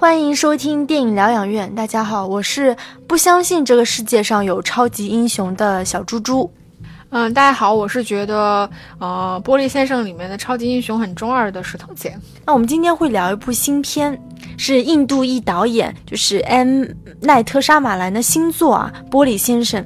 欢迎收听电影疗养院。大家好，我是不相信这个世界上有超级英雄的小猪猪。嗯，大家好，我是觉得呃，《玻璃先生》里面的超级英雄很中二的石头姐。那我们今天会聊一部新片，是印度裔导演，就是 M 奈特沙马兰的新作啊，《玻璃先生》。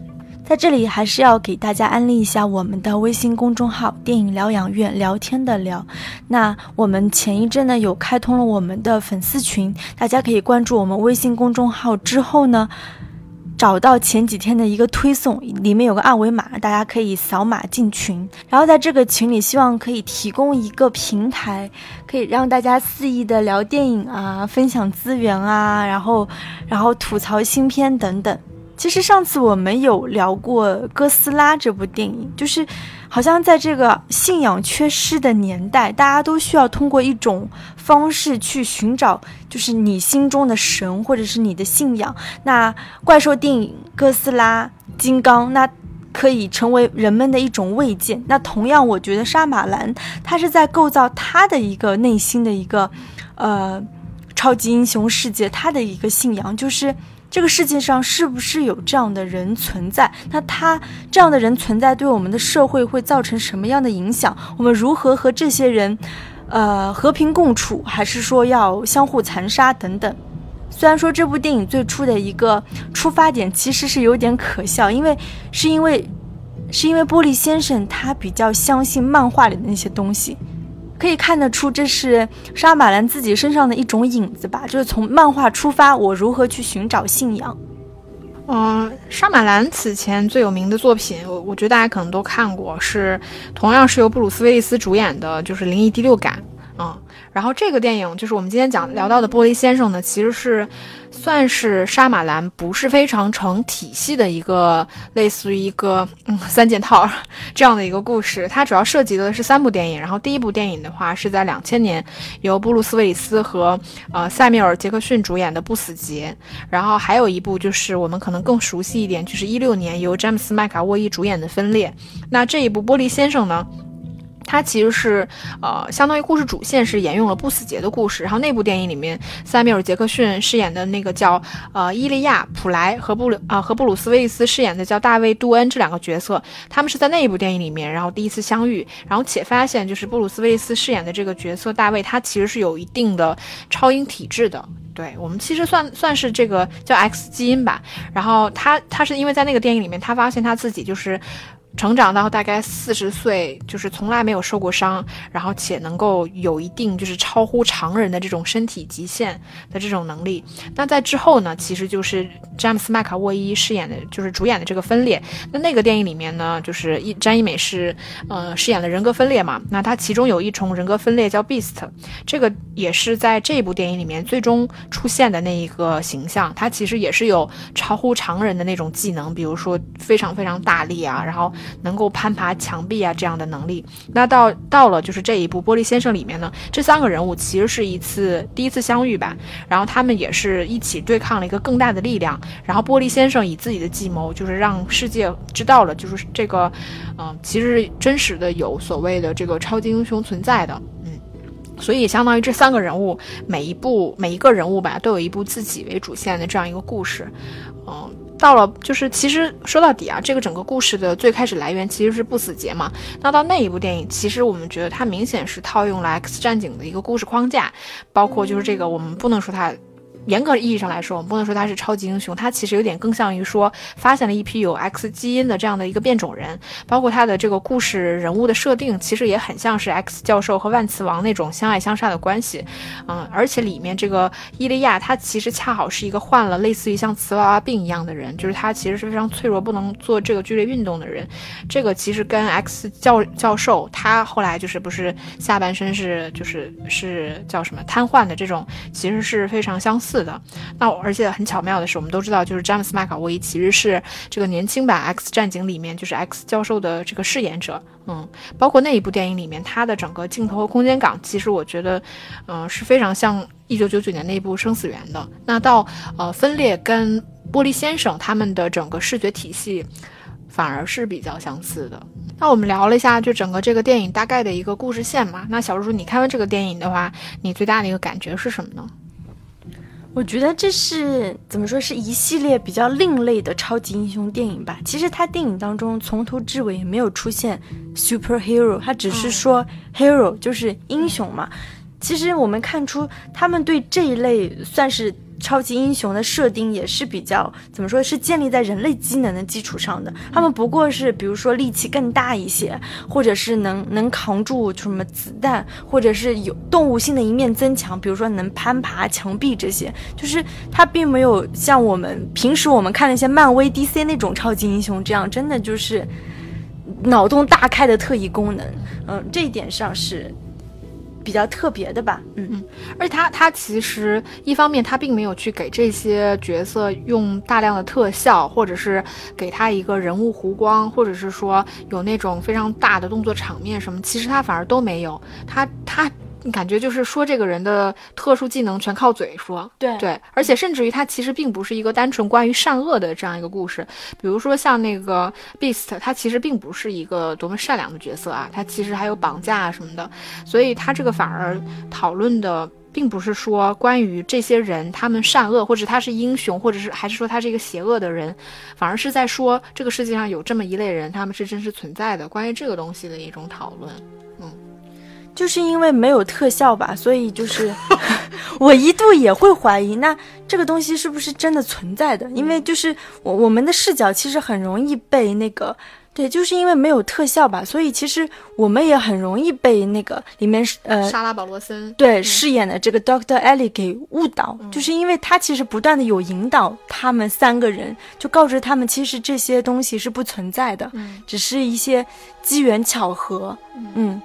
在这里还是要给大家安利一下我们的微信公众号“电影疗养院”，聊天的聊。那我们前一阵呢有开通了我们的粉丝群，大家可以关注我们微信公众号之后呢，找到前几天的一个推送，里面有个二维码，大家可以扫码进群。然后在这个群里，希望可以提供一个平台，可以让大家肆意的聊电影啊，分享资源啊，然后然后吐槽新片等等。其实上次我们有聊过《哥斯拉》这部电影，就是好像在这个信仰缺失的年代，大家都需要通过一种方式去寻找，就是你心中的神或者是你的信仰。那怪兽电影《哥斯拉》《金刚》，那可以成为人们的一种慰藉。那同样，我觉得沙马兰他是在构造他的一个内心的一个呃超级英雄世界，他的一个信仰就是。这个世界上是不是有这样的人存在？那他这样的人存在，对我们的社会会造成什么样的影响？我们如何和这些人，呃，和平共处，还是说要相互残杀等等？虽然说这部电影最初的一个出发点其实是有点可笑，因为是因为是因为玻璃先生他比较相信漫画里的那些东西。可以看得出，这是沙马兰自己身上的一种影子吧，就是从漫画出发，我如何去寻找信仰。嗯，沙马兰此前最有名的作品，我我觉得大家可能都看过，是同样是由布鲁斯威利斯主演的，就是《灵异第六感》。嗯，然后这个电影就是我们今天讲聊到的《玻璃先生》呢，其实是算是沙马兰不是非常成体系的一个类似于一个嗯三件套这样的一个故事。它主要涉及的是三部电影，然后第一部电影的话是在两千年由布鲁斯威利斯和呃塞缪尔杰克逊主演的《不死劫》，然后还有一部就是我们可能更熟悉一点，就是一六年由詹姆斯麦卡沃伊主演的《分裂》。那这一部《玻璃先生》呢？它其实是，呃，相当于故事主线是沿用了不死劫的故事。然后那部电影里面，塞缪尔·杰克逊饰演的那个叫呃伊利亚·普莱和布鲁啊和布鲁斯·威利斯饰演的叫大卫·杜恩这两个角色，他们是在那一部电影里面，然后第一次相遇，然后且发现就是布鲁斯·威利斯饰演的这个角色大卫，他其实是有一定的超英体质的。对我们其实算算是这个叫 X 基因吧。然后他他是因为在那个电影里面，他发现他自己就是。成长到大概四十岁，就是从来没有受过伤，然后且能够有一定就是超乎常人的这种身体极限的这种能力。那在之后呢，其实就是詹姆斯麦卡沃伊饰演的，就是主演的这个分裂。那那个电影里面呢，就是一詹一美是呃饰演了人格分裂嘛。那他其中有一重人格分裂叫 Beast，这个也是在这部电影里面最终出现的那一个形象。他其实也是有超乎常人的那种技能，比如说非常非常大力啊，然后。能够攀爬墙壁啊，这样的能力。那到到了就是这一部《玻璃先生》里面呢，这三个人物其实是一次第一次相遇吧。然后他们也是一起对抗了一个更大的力量。然后玻璃先生以自己的计谋，就是让世界知道了，就是这个，嗯，其实真实的有所谓的这个超级英雄存在的。嗯，所以相当于这三个人物，每一部每一个人物吧，都有一部自己为主线的这样一个故事。嗯。到了，就是其实说到底啊，这个整个故事的最开始来源其实是不死劫嘛。那到那一部电影，其实我们觉得它明显是套用了 X 战警的一个故事框架，包括就是这个，我们不能说它。严格意义上来说，我们不能说他是超级英雄，他其实有点更像于说发现了一批有 X 基因的这样的一个变种人，包括他的这个故事人物的设定，其实也很像是 X 教授和万磁王那种相爱相杀的关系，嗯，而且里面这个伊利亚他其实恰好是一个患了类似于像瓷娃娃病一样的人，就是他其实是非常脆弱，不能做这个剧烈运动的人，这个其实跟 X 教教授他后来就是不是下半身是就是是叫什么瘫痪的这种，其实是非常相似。是的，那而且很巧妙的是，我们都知道，就是詹姆斯麦卡沃伊其实是这个年轻版 X 战警里面就是 X 教授的这个饰演者，嗯，包括那一部电影里面，他的整个镜头和空间感，其实我觉得，嗯，是非常像一九九九年那部生死缘的。那到呃分裂跟玻璃先生他们的整个视觉体系，反而是比较相似的。那我们聊了一下，就整个这个电影大概的一个故事线嘛。那小猪猪，你看完这个电影的话，你最大的一个感觉是什么呢？我觉得这是怎么说，是一系列比较另类的超级英雄电影吧。其实他电影当中从头至尾也没有出现 superhero，他只是说 hero 就是英雄嘛。其实我们看出他们对这一类算是。超级英雄的设定也是比较怎么说，是建立在人类机能的基础上的。他们不过是，比如说力气更大一些，或者是能能扛住什么子弹，或者是有动物性的一面增强，比如说能攀爬墙壁这些。就是他并没有像我们平时我们看那些漫威、DC 那种超级英雄这样，真的就是脑洞大开的特异功能。嗯，这一点上是。比较特别的吧，嗯嗯，而且他他其实一方面他并没有去给这些角色用大量的特效，或者是给他一个人物弧光，或者是说有那种非常大的动作场面什么，其实他反而都没有，他他。你感觉就是说这个人的特殊技能全靠嘴说，对对，而且甚至于他其实并不是一个单纯关于善恶的这样一个故事。比如说像那个 Beast，他其实并不是一个多么善良的角色啊，他其实还有绑架啊什么的。所以他这个反而讨论的并不是说关于这些人他们善恶，或者他是英雄，或者是还是说他是一个邪恶的人，反而是在说这个世界上有这么一类人，他们是真实存在的，关于这个东西的一种讨论。嗯。就是因为没有特效吧，所以就是 我一度也会怀疑，那这个东西是不是真的存在的？因为就是我我们的视角其实很容易被那个，对，就是因为没有特效吧，所以其实我们也很容易被那个里面呃莎拉保罗森对饰演的这个 Doctor Ellie 给误导，就是因为他其实不断的有引导他们三个人，就告知他们其实这些东西是不存在的，只是一些机缘巧合，嗯。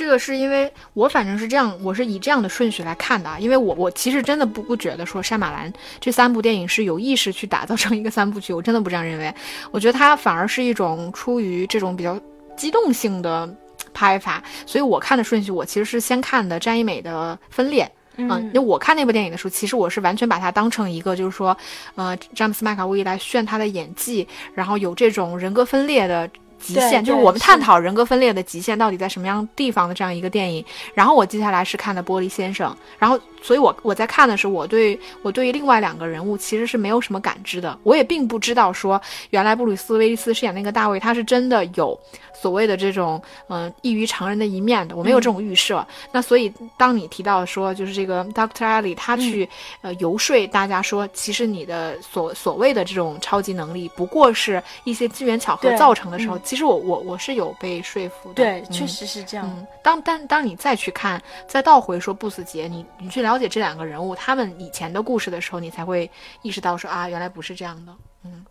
这个是因为我反正是这样，我是以这样的顺序来看的啊。因为我我其实真的不不觉得说《山马兰》这三部电影是有意识去打造成一个三部曲，我真的不这样认为。我觉得它反而是一种出于这种比较机动性的拍法，所以我看的顺序，我其实是先看的詹一美的《分裂》嗯，因为我看那部电影的时候，其实我是完全把它当成一个就是说，呃，詹姆斯麦卡威来炫他的演技，然后有这种人格分裂的。极限就是我们探讨人格分裂的极限到底在什么样地方的这样一个电影。然后我接下来是看的《玻璃先生》，然后所以我我在看的时候，我对我对于另外两个人物其实是没有什么感知的。我也并不知道说原来布鲁斯威利斯饰演那个大卫，他是真的有所谓的这种嗯异于常人的一面的，我没有这种预设。那所以当你提到说就是这个 Doctor Ellie 他去呃游说大家说，其实你的所所谓的这种超级能力不过是一些机缘巧合造成的时候。其实我我我是有被说服的，对，确实是这样。当但当你再去看，再倒回说不死劫，你你去了解这两个人物他们以前的故事的时候，你才会意识到说啊，原来不是这样的。嗯，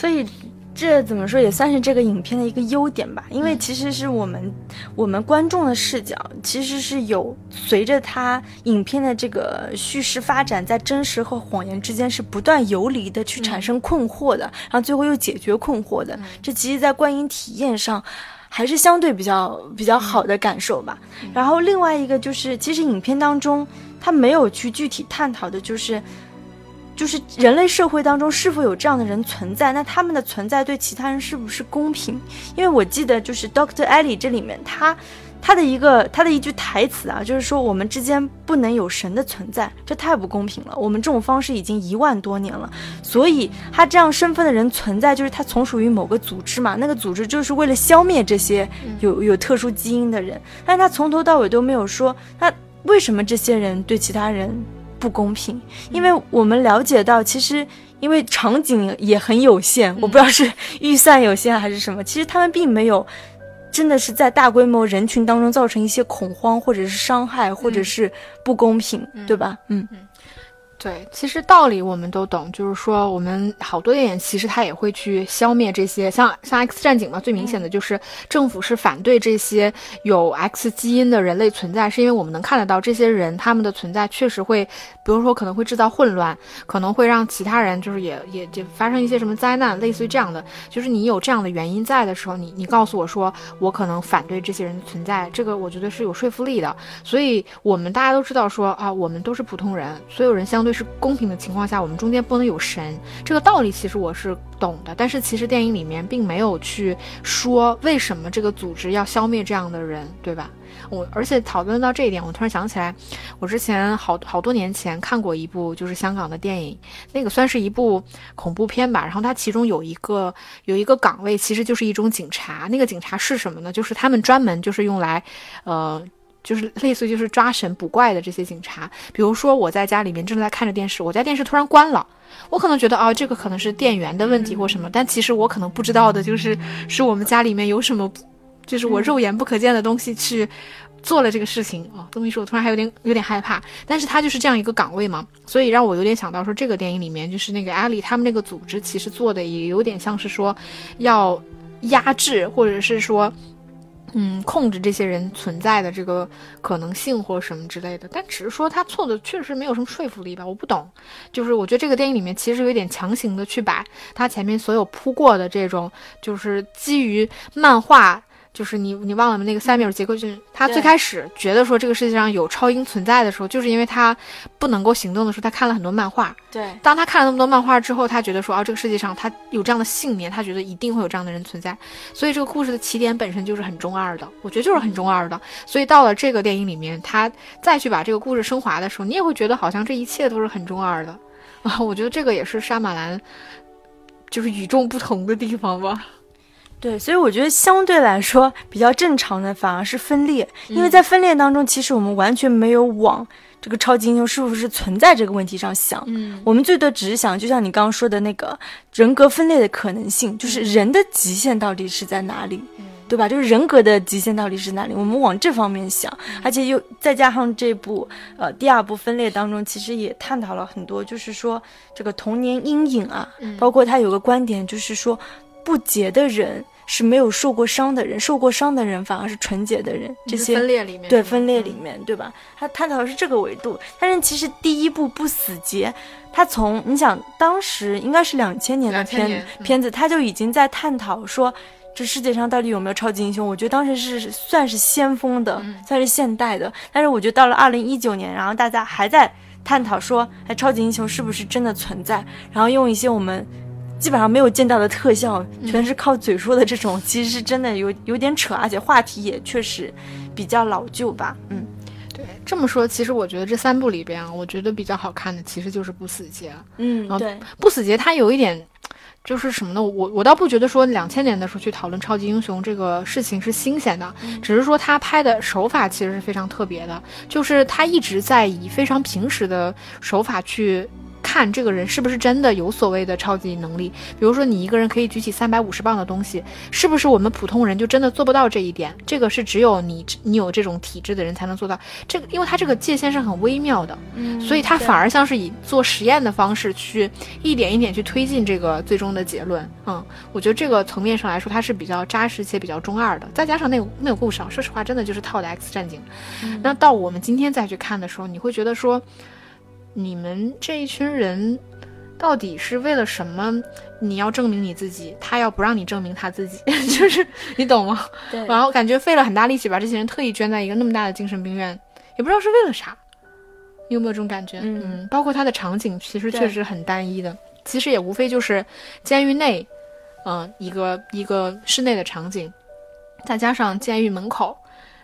所以。这怎么说也算是这个影片的一个优点吧，因为其实是我们我们观众的视角，其实是有随着它影片的这个叙事发展，在真实和谎言之间是不断游离的，去产生困惑的，然后最后又解决困惑的。这其实，在观影体验上，还是相对比较比较好的感受吧。然后另外一个就是，其实影片当中他没有去具体探讨的，就是。就是人类社会当中是否有这样的人存在？那他们的存在对其他人是不是公平？因为我记得就是 Doctor Ellie 这里面，他他的一个他的一句台词啊，就是说我们之间不能有神的存在，这太不公平了。我们这种方式已经一万多年了，所以他这样身份的人存在，就是他从属于某个组织嘛，那个组织就是为了消灭这些有有特殊基因的人，但是他从头到尾都没有说，那为什么这些人对其他人？不公平，因为我们了解到，其实因为场景也很有限，我不知道是预算有限还是什么，其实他们并没有真的是在大规模人群当中造成一些恐慌，或者是伤害，或者是不公平，对吧？嗯。对，其实道理我们都懂，就是说我们好多电影其实它也会去消灭这些，像像 X 战警嘛，最明显的就是政府是反对这些有 X 基因的人类存在，是因为我们能看得到这些人他们的存在确实会，比如说可能会制造混乱，可能会让其他人就是也也就发生一些什么灾难，类似于这样的，就是你有这样的原因在的时候，你你告诉我说我可能反对这些人的存在，这个我觉得是有说服力的，所以我们大家都知道说啊，我们都是普通人，所有人相对。是公平的情况下，我们中间不能有神。这个道理其实我是懂的，但是其实电影里面并没有去说为什么这个组织要消灭这样的人，对吧？我而且讨论到这一点，我突然想起来，我之前好好多年前看过一部就是香港的电影，那个算是一部恐怖片吧。然后它其中有一个有一个岗位，其实就是一种警察。那个警察是什么呢？就是他们专门就是用来，呃，就是类似于就是抓神捕怪的这些警察。比如说我在家里面正在看着电视，我家电视突然关了，我可能觉得啊这个可能是电源的问题或什么，但其实我可能不知道的就是是我们家里面有什么。就是我肉眼不可见的东西去做了这个事情哦，这么一说，我突然还有点有点害怕。但是他就是这样一个岗位嘛，所以让我有点想到说，这个电影里面就是那个艾丽他们那个组织其实做的也有点像是说要压制或者是说嗯控制这些人存在的这个可能性或什么之类的。但只是说他错的确实没有什么说服力吧，我不懂。就是我觉得这个电影里面其实有点强行的去把他前面所有铺过的这种就是基于漫画。就是你，你忘了吗？那个塞缪尔·杰克逊，他最开始觉得说这个世界上有超英存在的时候，就是因为他不能够行动的时候，他看了很多漫画。对，当他看了那么多漫画之后，他觉得说，啊，这个世界上他有这样的信念，他觉得一定会有这样的人存在。所以这个故事的起点本身就是很中二的，我觉得就是很中二的。所以到了这个电影里面，他再去把这个故事升华的时候，你也会觉得好像这一切都是很中二的啊。我觉得这个也是杀马兰就是与众不同的地方吧。对，所以我觉得相对来说比较正常的反而是分裂，因为在分裂当中，其实我们完全没有往这个超级英雄是不是存在这个问题上想，嗯，我们最多只是想，就像你刚刚说的那个人格分裂的可能性，就是人的极限到底是在哪里，对吧？就是人格的极限到底是哪里？我们往这方面想，而且又再加上这部呃第二部分裂当中，其实也探讨了很多，就是说这个童年阴影啊，包括他有个观点，就是说。不洁的人是没有受过伤的人，受过伤的人反而是纯洁的人。这些分裂里面，对分裂里面，对吧？他探讨的是这个维度。但是其实第一部不死劫，他从你想当时应该是两千年的片片子，他就已经在探讨说这世界上到底有没有超级英雄。我觉得当时是算是先锋的，算是现代的。但是我觉得到了二零一九年，然后大家还在探讨说，哎，超级英雄是不是真的存在？然后用一些我们。基本上没有见到的特效，全是靠嘴说的这种，其实是真的有有点扯，而且话题也确实比较老旧吧。嗯，对，这么说，其实我觉得这三部里边，我觉得比较好看的其实就是不死劫。嗯，对，不死劫它有一点就是什么呢？我我倒不觉得说两千年的时候去讨论超级英雄这个事情是新鲜的，只是说他拍的手法其实是非常特别的，就是他一直在以非常平实的手法去。看这个人是不是真的有所谓的超级能力，比如说你一个人可以举起三百五十磅的东西，是不是我们普通人就真的做不到这一点？这个是只有你你有这种体质的人才能做到。这个，因为它这个界限是很微妙的，嗯，所以它反而像是以做实验的方式去一点一点去推进这个最终的结论。嗯，我觉得这个层面上来说，它是比较扎实且比较中二的。再加上那个那个故事，啊，说实话，真的就是套的 X 战警。那到我们今天再去看的时候，你会觉得说。你们这一群人，到底是为了什么？你要证明你自己，他要不让你证明他自己，就是你懂吗？对。然后感觉费了很大力气把这些人特意圈在一个那么大的精神病院，也不知道是为了啥。你有没有这种感觉？嗯。包括他的场景其实确实很单一的，其实也无非就是监狱内，嗯，一个一个室内的场景，再加上监狱门口。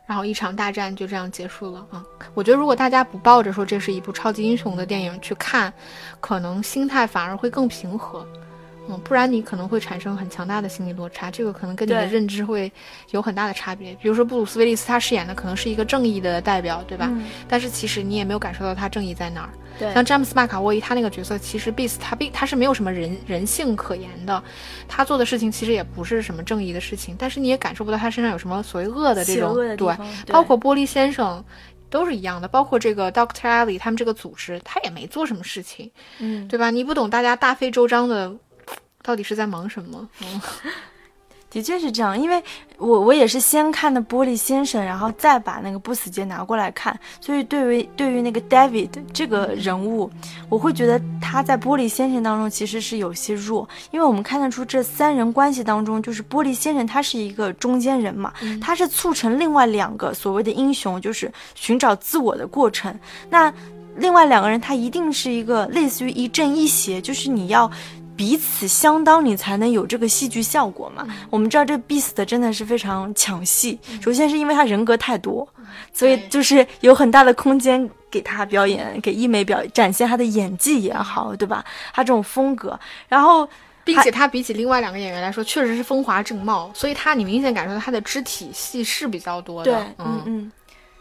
然后一场大战就这样结束了啊！我觉得如果大家不抱着说这是一部超级英雄的电影去看，可能心态反而会更平和。嗯，不然你可能会产生很强大的心理落差，这个可能跟你的认知会有很大的差别。比如说布鲁斯威利斯他饰演的可能是一个正义的代表，对吧？但是其实你也没有感受到他正义在哪儿。对，像詹姆斯麦卡沃伊他那个角色，其实 Beast 他并他是没有什么人人性可言的，他做的事情其实也不是什么正义的事情，但是你也感受不到他身上有什么所谓恶的这种。对，包括玻璃先生都是一样的，包括这个 Doctor allie 他们这个组织，他也没做什么事情，嗯，对吧？你不懂大家大费周章的。到底是在忙什么？的确是这样，因为我我也是先看的《玻璃先生》，然后再把那个不死劫拿过来看，所以对于对于那个 David 这个人物，我会觉得他在《玻璃先生》当中其实是有些弱，因为我们看得出这三人关系当中，就是玻璃先生他是一个中间人嘛，他是促成另外两个所谓的英雄就是寻找自我的过程。那另外两个人他一定是一个类似于一正一邪，就是你要彼此相当，你才能有这个戏剧效果嘛。我们知道这 Beast 真的是非常抢戏，首先是因为他人格太多，所以就是有很大的空间给他表演，给一美表展现他的演技也好，对吧？他这种风格，然后。并且他比起另外两个演员来说，确实是风华正茂，所以他你明显感受到他的肢体戏是比较多的。对，嗯嗯。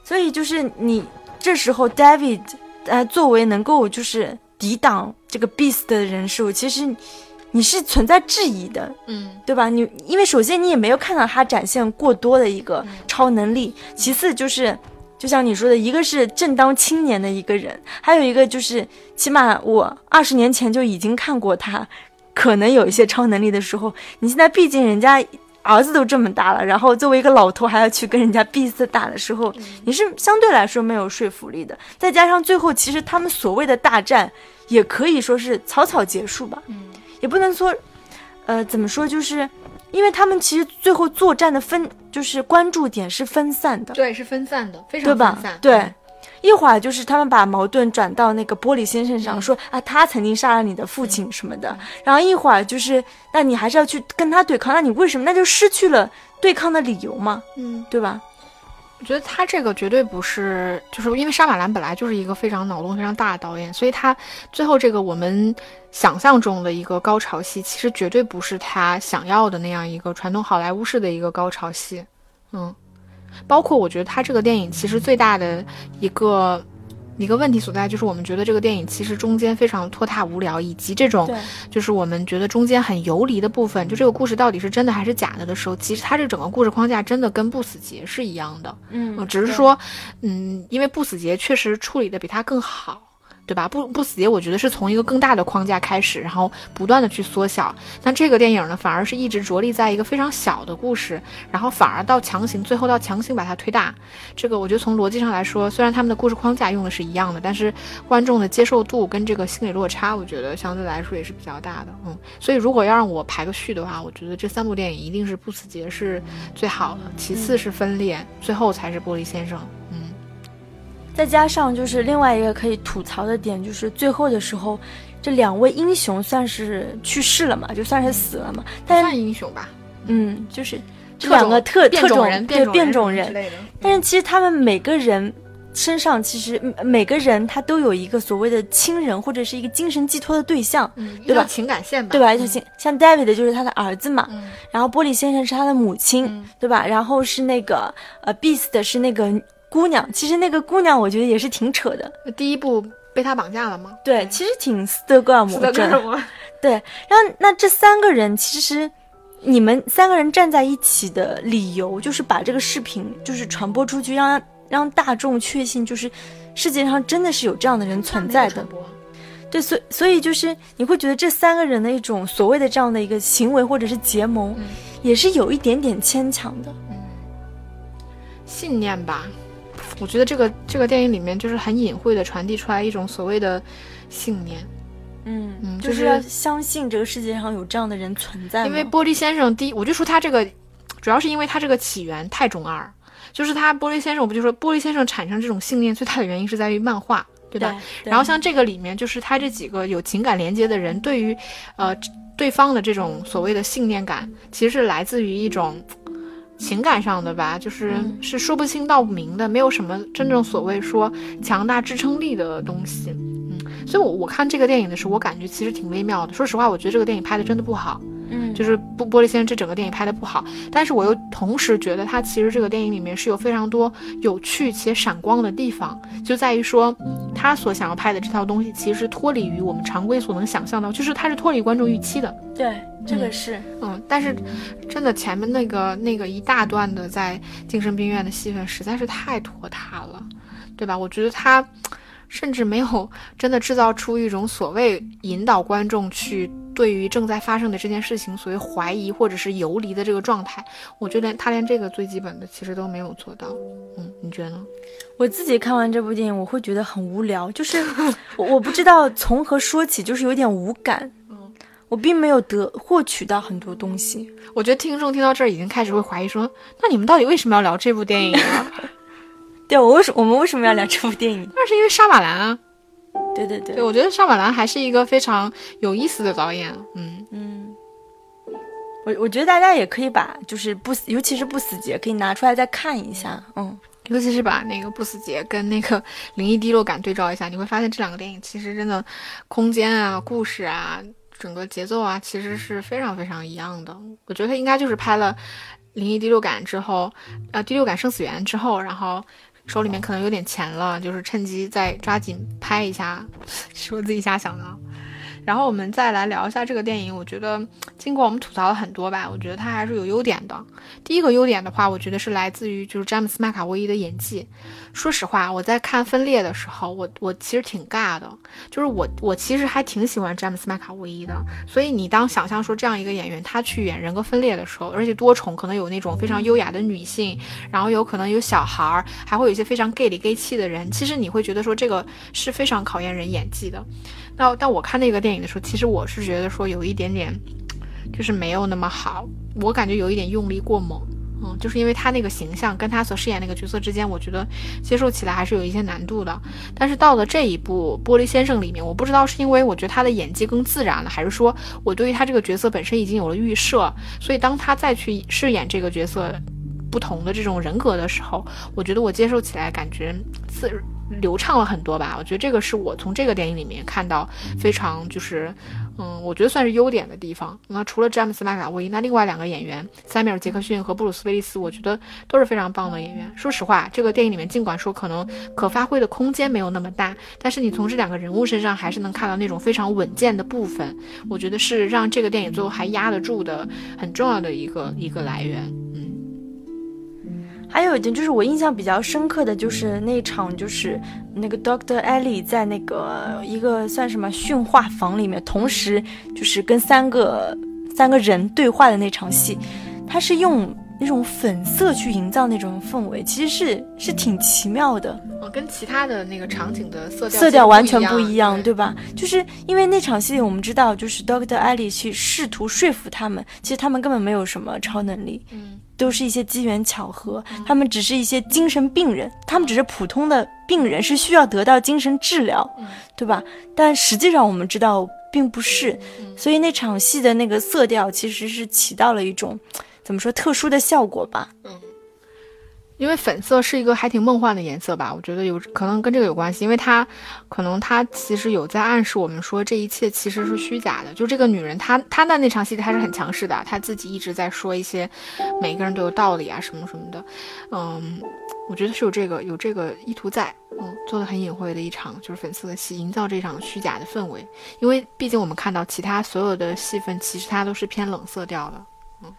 所以就是你这时候，David，呃，作为能够就是抵挡这个 Beast 的人数，其实你是存在质疑的，嗯，对吧？你因为首先你也没有看到他展现过多的一个超能力，其次就是就像你说的，一个是正当青年的一个人，还有一个就是起码我二十年前就已经看过他。可能有一些超能力的时候，你现在毕竟人家儿子都这么大了，然后作为一个老头还要去跟人家 B 四打的时候，你是相对来说没有说服力的。再加上最后其实他们所谓的大战，也可以说是草草结束吧，嗯，也不能说，呃，怎么说，就是因为他们其实最后作战的分就是关注点是分散的，对，是分散的，非常分散，对。一会儿就是他们把矛盾转到那个玻璃先生上，说啊他曾经杀了你的父亲什么的。然后一会儿就是那你还是要去跟他对抗，那你为什么？那就失去了对抗的理由嘛，嗯，对吧？我觉得他这个绝对不是，就是因为沙马兰本来就是一个非常脑洞非常大的导演，所以他最后这个我们想象中的一个高潮戏，其实绝对不是他想要的那样一个传统好莱坞式的一个高潮戏，嗯。包括我觉得他这个电影其实最大的一个一个问题所在，就是我们觉得这个电影其实中间非常拖沓无聊，以及这种就是我们觉得中间很游离的部分，就这个故事到底是真的还是假的的时候，其实它这整个故事框架真的跟不死劫是一样的，嗯，只是说，嗯，因为不死劫确实处理的比他更好。对吧？不不死劫，我觉得是从一个更大的框架开始，然后不断的去缩小。那这个电影呢，反而是一直着力在一个非常小的故事，然后反而到强行，最后到强行把它推大。这个我觉得从逻辑上来说，虽然他们的故事框架用的是一样的，但是观众的接受度跟这个心理落差，我觉得相对来说也是比较大的。嗯，所以如果要让我排个序的话，我觉得这三部电影一定是不死劫是最好的，其次是分裂，最后才是玻璃先生。再加上就是另外一个可以吐槽的点，就是最后的时候，这两位英雄算是去世了嘛，就算是死了嘛。但算英雄吧，嗯，就是这两个特特种人，对变种人。但是其实他们每个人身上，其实每个人他都有一个所谓的亲人或者是一个精神寄托的对象，对吧？情感线吧，对吧？像像 David 就是他的儿子嘛，然后玻璃先生是他的母亲，对吧？然后是那个呃，Beast 是那个。姑娘，其实那个姑娘，我觉得也是挺扯的。第一部被他绑架了吗？对，其实挺斯德哥尔摩症。对，然后那这三个人，其实你们三个人站在一起的理由，就是把这个视频就是传播出去，让让大众确信，就是世界上真的是有这样的人存在的。对，所所以就是你会觉得这三个人的一种所谓的这样的一个行为或者是结盟，也是有一点点牵强的。嗯，信念吧。我觉得这个这个电影里面就是很隐晦的传递出来一种所谓的信念，嗯嗯，就是要相信这个世界上有这样的人存在。因为玻璃先生第一，我就说他这个，主要是因为他这个起源太中二，就是他玻璃先生，我不就说玻璃先生产生这种信念最大的原因是在于漫画，对吧？然后像这个里面，就是他这几个有情感连接的人，对于呃对方的这种所谓的信念感，其实是来自于一种。情感上的吧，就是是说不清道不明的，没有什么真正所谓说强大支撑力的东西。嗯，所以，我我看这个电影的时候，我感觉其实挺微妙的。说实话，我觉得这个电影拍的真的不好。嗯，就是不玻璃先生这整个电影拍的不好，但是我又同时觉得他其实这个电影里面是有非常多有趣且闪光的地方，就在于说他所想要拍的这套东西其实脱离于我们常规所能想象到，就是他是脱离观众预期的。对，这个是，嗯，但是真的前面那个那个一大段的在精神病院的戏份实在是太拖沓了，对吧？我觉得他。甚至没有真的制造出一种所谓引导观众去对于正在发生的这件事情所谓怀疑或者是游离的这个状态，我觉得他连这个最基本的其实都没有做到。嗯，你觉得呢？我自己看完这部电影，我会觉得很无聊，就是我我不知道从何说起，就是有点无感。嗯，我并没有得获取到很多东西。我觉得听众听到这儿已经开始会怀疑说，那你们到底为什么要聊这部电影啊？对，我为什我们为什么要聊这部电影？那是因为沙马兰啊，对对对对，我觉得沙马兰还是一个非常有意思的导演。嗯嗯，我我觉得大家也可以把就是不死，尤其是不死节可以拿出来再看一下。嗯，尤其是把那个不死节跟那个灵异第六感对照一下，你会发现这两个电影其实真的空间啊、故事啊、整个节奏啊，其实是非常非常一样的。我觉得他应该就是拍了灵异第六感之后，呃，第六感生死缘之后，然后。手里面可能有点钱了，就是趁机再抓紧拍一下，是我自己瞎想的。然后我们再来聊一下这个电影。我觉得经过我们吐槽了很多吧，我觉得它还是有优点的。第一个优点的话，我觉得是来自于就是詹姆斯麦卡威伊的演技。说实话，我在看《分裂》的时候，我我其实挺尬的。就是我我其实还挺喜欢詹姆斯麦卡威伊的。所以你当想象说这样一个演员他去演人格分裂的时候，而且多重可能有那种非常优雅的女性，然后有可能有小孩儿，还会有一些非常 gay 里 gay 气的人，其实你会觉得说这个是非常考验人演技的。那但我看那个电影的时候，其实我是觉得说有一点点，就是没有那么好，我感觉有一点用力过猛，嗯，就是因为他那个形象跟他所饰演那个角色之间，我觉得接受起来还是有一些难度的。但是到了这一部《玻璃先生》里面，我不知道是因为我觉得他的演技更自然了，还是说我对于他这个角色本身已经有了预设，所以当他再去饰演这个角色不同的这种人格的时候，我觉得我接受起来感觉自。流畅了很多吧，我觉得这个是我从这个电影里面看到非常就是，嗯，我觉得算是优点的地方。那除了詹姆斯麦卡威，那另外两个演员塞米尔杰克逊和布鲁斯威利斯，我觉得都是非常棒的演员。说实话，这个电影里面尽管说可能可发挥的空间没有那么大，但是你从这两个人物身上还是能看到那种非常稳健的部分。我觉得是让这个电影最后还压得住的很重要的一个一个来源。还有一点就是我印象比较深刻的就是那场，就是那个 Doctor Ellie 在那个一个算什么训话房里面，同时就是跟三个三个人对话的那场戏，他是用那种粉色去营造那种氛围，其实是是挺奇妙的。哦，跟其他的那个场景的色调色调完全不一样，对吧？就是因为那场戏我们知道，就是 Doctor Ellie 去试图说服他们，其实他们根本没有什么超能力。嗯。都是一些机缘巧合，他们只是一些精神病人，他们只是普通的病人，是需要得到精神治疗，对吧？但实际上我们知道并不是，所以那场戏的那个色调其实是起到了一种怎么说特殊的效果吧。因为粉色是一个还挺梦幻的颜色吧，我觉得有可能跟这个有关系，因为它可能它其实有在暗示我们说这一切其实是虚假的。就这个女人，她她的那场戏她是很强势的，她自己一直在说一些每个人都有道理啊什么什么的。嗯，我觉得是有这个有这个意图在，嗯，做的很隐晦的一场就是粉色的戏，营造这场虚假的氛围。因为毕竟我们看到其他所有的戏份，其实它都是偏冷色调的。嗯，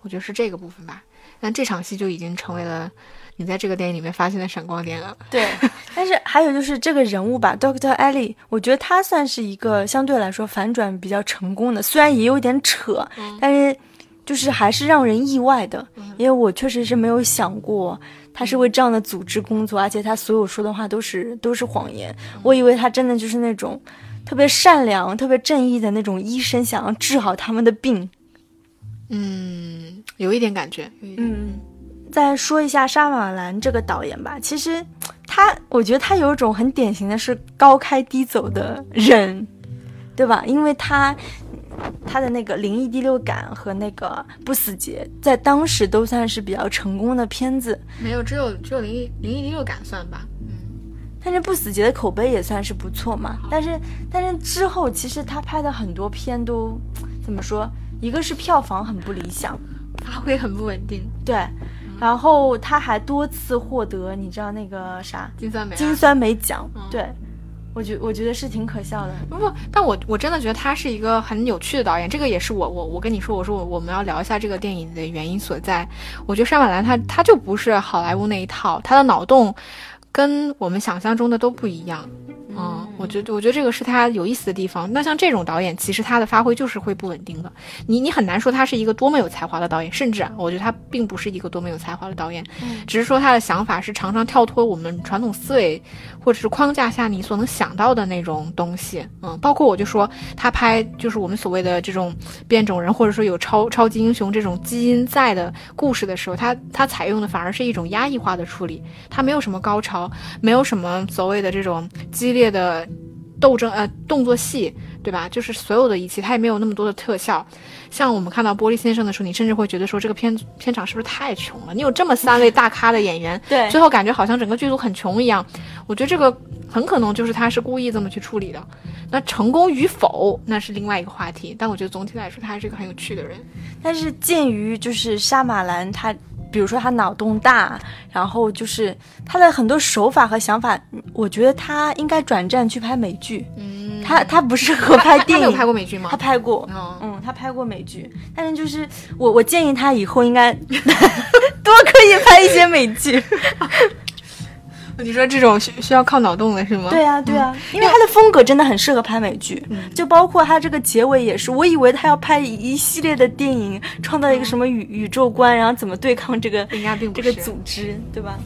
我觉得是这个部分吧。但这场戏就已经成为了你在这个电影里面发现的闪光点了。对，但是还有就是这个人物吧，Doctor Ellie，我觉得他算是一个相对来说反转比较成功的，虽然也有点扯，但是就是还是让人意外的，因为我确实是没有想过他是为这样的组织工作，而且他所有说的话都是都是谎言。我以为他真的就是那种特别善良、特别正义的那种医生，想要治好他们的病。嗯，有一点感觉。嗯，再说一下沙马兰这个导演吧。其实他，我觉得他有一种很典型的是高开低走的人，对吧？因为他他的那个灵异第六感和那个不死劫，在当时都算是比较成功的片子。没有，只有只有灵异灵异第六感算吧。嗯，但是不死劫的口碑也算是不错嘛。但是但是之后，其实他拍的很多片都怎么说？一个是票房很不理想，发挥很不稳定，对，然后他还多次获得你知道那个啥金酸梅金酸梅奖，对我觉我觉得是挺可笑的。不不，但我我真的觉得他是一个很有趣的导演，这个也是我我我跟你说，我说我我们要聊一下这个电影的原因所在。我觉得山马兰他他就不是好莱坞那一套，他的脑洞跟我们想象中的都不一样。嗯，我觉得我觉得这个是他有意思的地方。那像这种导演，其实他的发挥就是会不稳定的。你你很难说他是一个多么有才华的导演，甚至啊，我觉得他并不是一个多么有才华的导演，嗯只是说他的想法是常常跳脱我们传统思维或者是框架下你所能想到的那种东西。嗯，包括我就说他拍就是我们所谓的这种变种人，或者说有超超级英雄这种基因在的故事的时候，他他采用的反而是一种压抑化的处理，他没有什么高潮，没有什么所谓的这种激烈。的斗争呃动作戏，对吧？就是所有的一切，它也没有那么多的特效。像我们看到《玻璃先生》的时候，你甚至会觉得说这个片片场是不是太穷了？你有这么三位大咖的演员，对最后感觉好像整个剧组很穷一样。我觉得这个很可能就是他是故意这么去处理的。那成功与否，那是另外一个话题。但我觉得总体来说，他还是一个很有趣的人。但是鉴于就是沙马兰他，比如说他脑洞大，然后就是他的很多手法和想法，我觉得他应该转战去拍美剧。嗯，他他不适合拍电影，他拍过美剧吗他？拍过，哦，嗯，他拍过美剧，但是就是我我建议他以后应该 多可以拍一些美剧。你说这种需需要靠脑洞的是吗？对啊，对啊，因为他的风格真的很适合拍美剧，就包括他这个结尾也是，我以为他要拍一系列的电影，创造一个什么宇宇宙观，然后怎么对抗这个应该并不这个组织，对吧？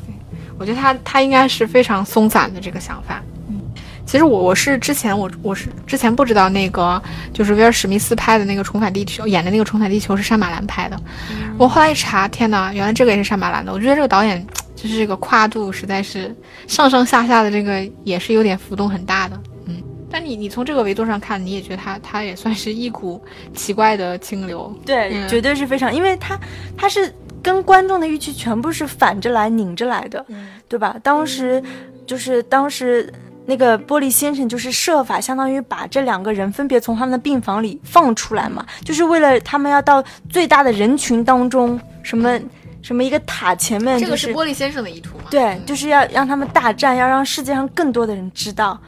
我觉得他他应该是非常松散的这个想法。嗯，其实我我是之前我我是之前不知道那个就是威尔史密斯拍的那个《重返地球》演的那个《重返地球》是山马兰拍的。我后来一查，天哪，原来这个也是山马兰的。我觉得这个导演就是这个跨度实在是上上下下的这个也是有点浮动很大的。嗯，但你你从这个维度上看，你也觉得他他也算是一股奇怪的清流。对，嗯绝对是非常，因为他他是跟观众的预期全部是反着来拧着来的，嗯对吧？当时就是当时那个玻璃先生就是设法相当于把这两个人分别从他们的病房里放出来嘛，就是为了他们要到最大的人群当中，什么什么一个塔前面，这个是玻璃先生的意图吗？对，就是要让他们大战，要让世界上更多的人知道。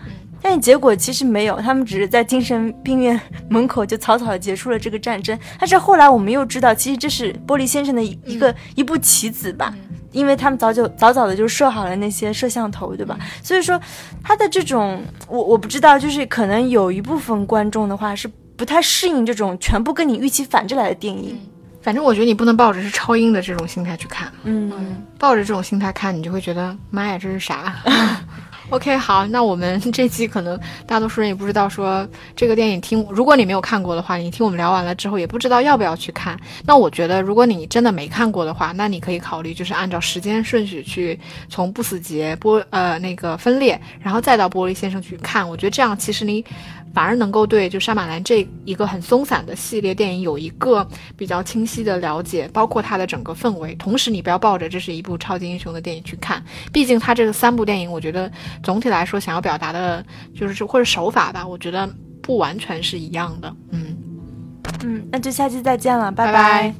但是结果其实没有，他们只是在精神病院门口就草草的结束了这个战争。但是后来我们又知道，其实这是玻璃先生的一一个、一步棋子吧，因为他们早就早早的就设好了那些摄像头，对吧？所以说他的这种，我我不知道，就是可能有一部分观众的话是不太适应这种全部跟你预期反着来的电影。反正我觉得你不能抱着是超英的这种心态去看，嗯，抱着这种心态看，你就会觉得妈呀，这是啥？OK，好，那我们这期可能大多数人也不知道说这个电影听，如果你没有看过的话，你听我们聊完了之后也不知道要不要去看。那我觉得，如果你真的没看过的话，那你可以考虑就是按照时间顺序去从不死劫玻呃那个分裂，然后再到玻璃先生去看。我觉得这样其实你反而能够对就沙马兰这一个很松散的系列电影有一个比较清晰的了解，包括它的整个氛围。同时，你不要抱着这是一部超级英雄的电影去看，毕竟它这个三部电影，我觉得总体来说想要表达的就是或者手法吧，我觉得不完全是一样的。嗯，嗯，那就下期再见了，拜拜